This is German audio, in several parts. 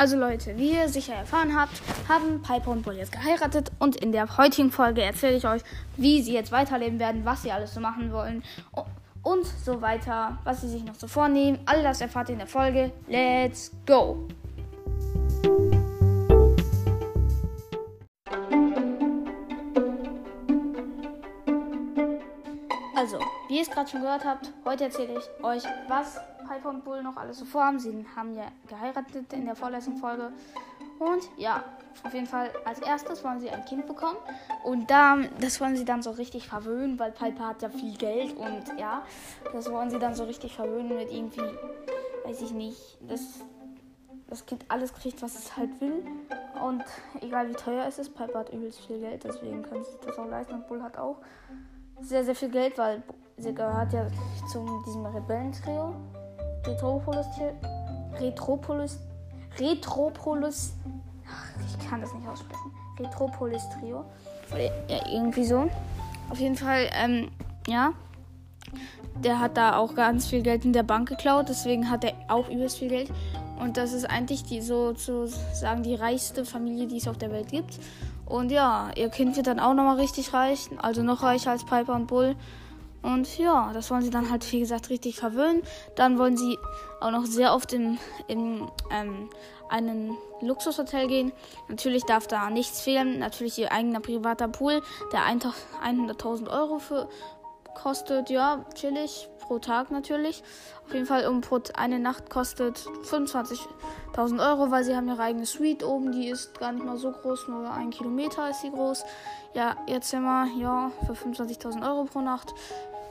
Also Leute, wie ihr sicher erfahren habt, haben Piper und Bull jetzt geheiratet und in der heutigen Folge erzähle ich euch, wie sie jetzt weiterleben werden, was sie alles so machen wollen und so weiter, was sie sich noch so vornehmen. All das erfahrt ihr in der Folge. Let's go! Also, wie ihr es gerade schon gehört habt, heute erzähle ich euch, was Piper und Bull noch alles so vorhaben. Sie haben ja geheiratet in der vorletzten Folge. Und ja, auf jeden Fall als erstes wollen sie ein Kind bekommen. Und da, das wollen sie dann so richtig verwöhnen, weil Piper hat ja viel Geld. Und ja, das wollen sie dann so richtig verwöhnen mit irgendwie, weiß ich nicht, dass das Kind alles kriegt, was es halt will. Und egal wie teuer es ist, Piper hat übelst viel Geld, deswegen können sie sich das auch leisten. Und Bull hat auch sehr, sehr viel Geld, weil sie gehört ja zu diesem Rebellentrio. Retropolis. Retropolis. Retropolis. Ach, ich kann das nicht aussprechen. Retropolis Trio. Ja, irgendwie so. Auf jeden Fall, ähm, ja. Der hat da auch ganz viel Geld in der Bank geklaut, deswegen hat er auch übelst viel Geld. Und das ist eigentlich die sozusagen die reichste Familie, die es auf der Welt gibt. Und ja, ihr Kind wird dann auch nochmal richtig reich, also noch reicher als Piper und Bull. Und ja, das wollen sie dann halt, wie gesagt, richtig verwöhnen. Dann wollen sie auch noch sehr oft in, in ähm, einen Luxushotel gehen. Natürlich darf da nichts fehlen. Natürlich ihr eigener privater Pool, der 100.000 Euro für kostet. Ja, chillig pro Tag natürlich. Auf jeden Fall um eine Nacht kostet 25.000 Euro, weil sie haben ihre eigene Suite oben. Die ist gar nicht mal so groß, nur ein Kilometer ist sie groß. Ja, ihr Zimmer, ja, für 25.000 Euro pro Nacht.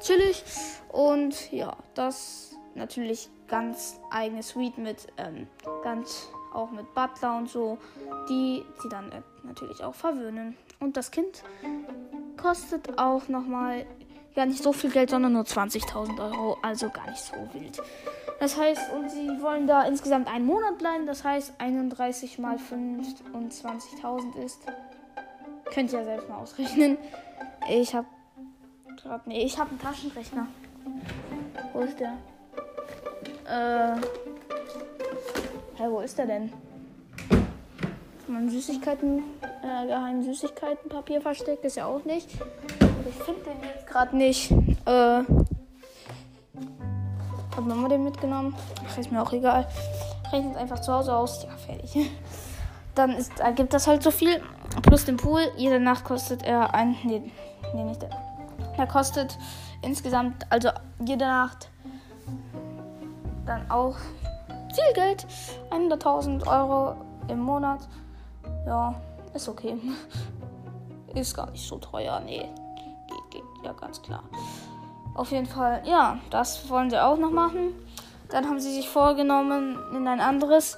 Chillig. Und ja, das natürlich ganz eigene Suite mit ähm, ganz auch mit Butler und so, die sie dann äh, natürlich auch verwöhnen. Und das Kind kostet auch nochmal gar nicht so viel Geld, sondern nur 20.000 Euro. Also gar nicht so wild. Das heißt, und sie wollen da insgesamt einen Monat bleiben. Das heißt, 31 mal 25.000 ist. Könnt ihr ja selbst mal ausrechnen. Ich habe gerade. Nee, ich habe einen Taschenrechner. Wo ist der? Äh. Hä, wo ist der denn? Mein Süßigkeiten, äh, geheimen Süßigkeitenpapier versteckt ist ja auch nicht. Ich finde den gerade nicht. Äh, hab Mama den mitgenommen. Ach, ist mir auch egal. Rechnet einfach zu Hause aus. Ja, fertig. Dann ist, ergibt das halt so viel. Plus den Pool. Jede Nacht kostet er ein. Nee, nee nicht der. Er kostet insgesamt, also jede Nacht dann auch viel Geld. 100.000 Euro im Monat. Ja, ist okay. Ist gar nicht so teuer, nee ja, ganz klar. Auf jeden Fall, ja, das wollen sie auch noch machen. Dann haben sie sich vorgenommen, in ein anderes,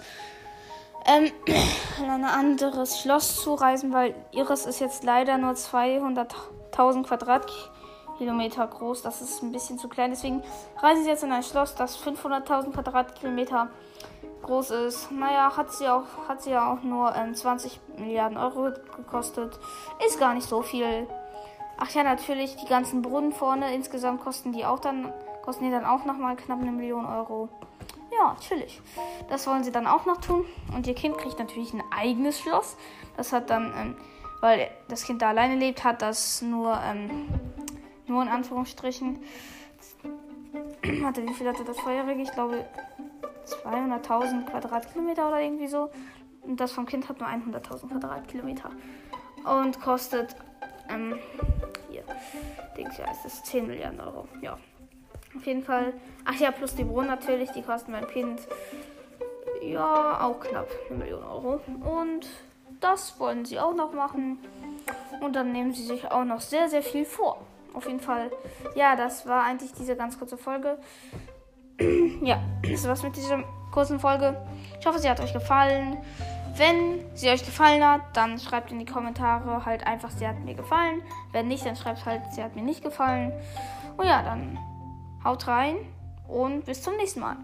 ähm, in ein anderes Schloss zu reisen, weil ihres ist jetzt leider nur 200.000 Quadratkilometer groß. Das ist ein bisschen zu klein. Deswegen reisen sie jetzt in ein Schloss, das 500.000 Quadratkilometer groß ist. Naja, hat sie auch, hat sie ja auch nur ähm, 20 Milliarden Euro gekostet. Ist gar nicht so viel. Ach ja, natürlich, die ganzen Brunnen vorne, insgesamt kosten die auch dann, kosten die dann auch nochmal knapp eine Million Euro. Ja, chillig. Das wollen sie dann auch noch tun. Und ihr Kind kriegt natürlich ein eigenes Schloss. Das hat dann, ähm, weil das Kind da alleine lebt, hat das nur, ähm, nur in Anführungsstrichen. Warte, wie viel hatte das vorherige? Ich glaube 200.000 Quadratkilometer oder irgendwie so. Und das vom Kind hat nur 100.000 Quadratkilometer. Und kostet ähm, hier, Dings, ja, es ist 10 Milliarden Euro. Ja. Auf jeden Fall. Ach ja, plus die Brunnen natürlich, die kosten mein Kind. Ja, auch knapp eine Million Euro. Und das wollen sie auch noch machen. Und dann nehmen sie sich auch noch sehr, sehr viel vor. Auf jeden Fall. Ja, das war eigentlich diese ganz kurze Folge. ja, das war's mit dieser kurzen Folge. Ich hoffe, sie hat euch gefallen. Wenn sie euch gefallen hat, dann schreibt in die Kommentare halt einfach, sie hat mir gefallen. Wenn nicht, dann schreibt halt, sie hat mir nicht gefallen. Und ja, dann haut rein und bis zum nächsten Mal.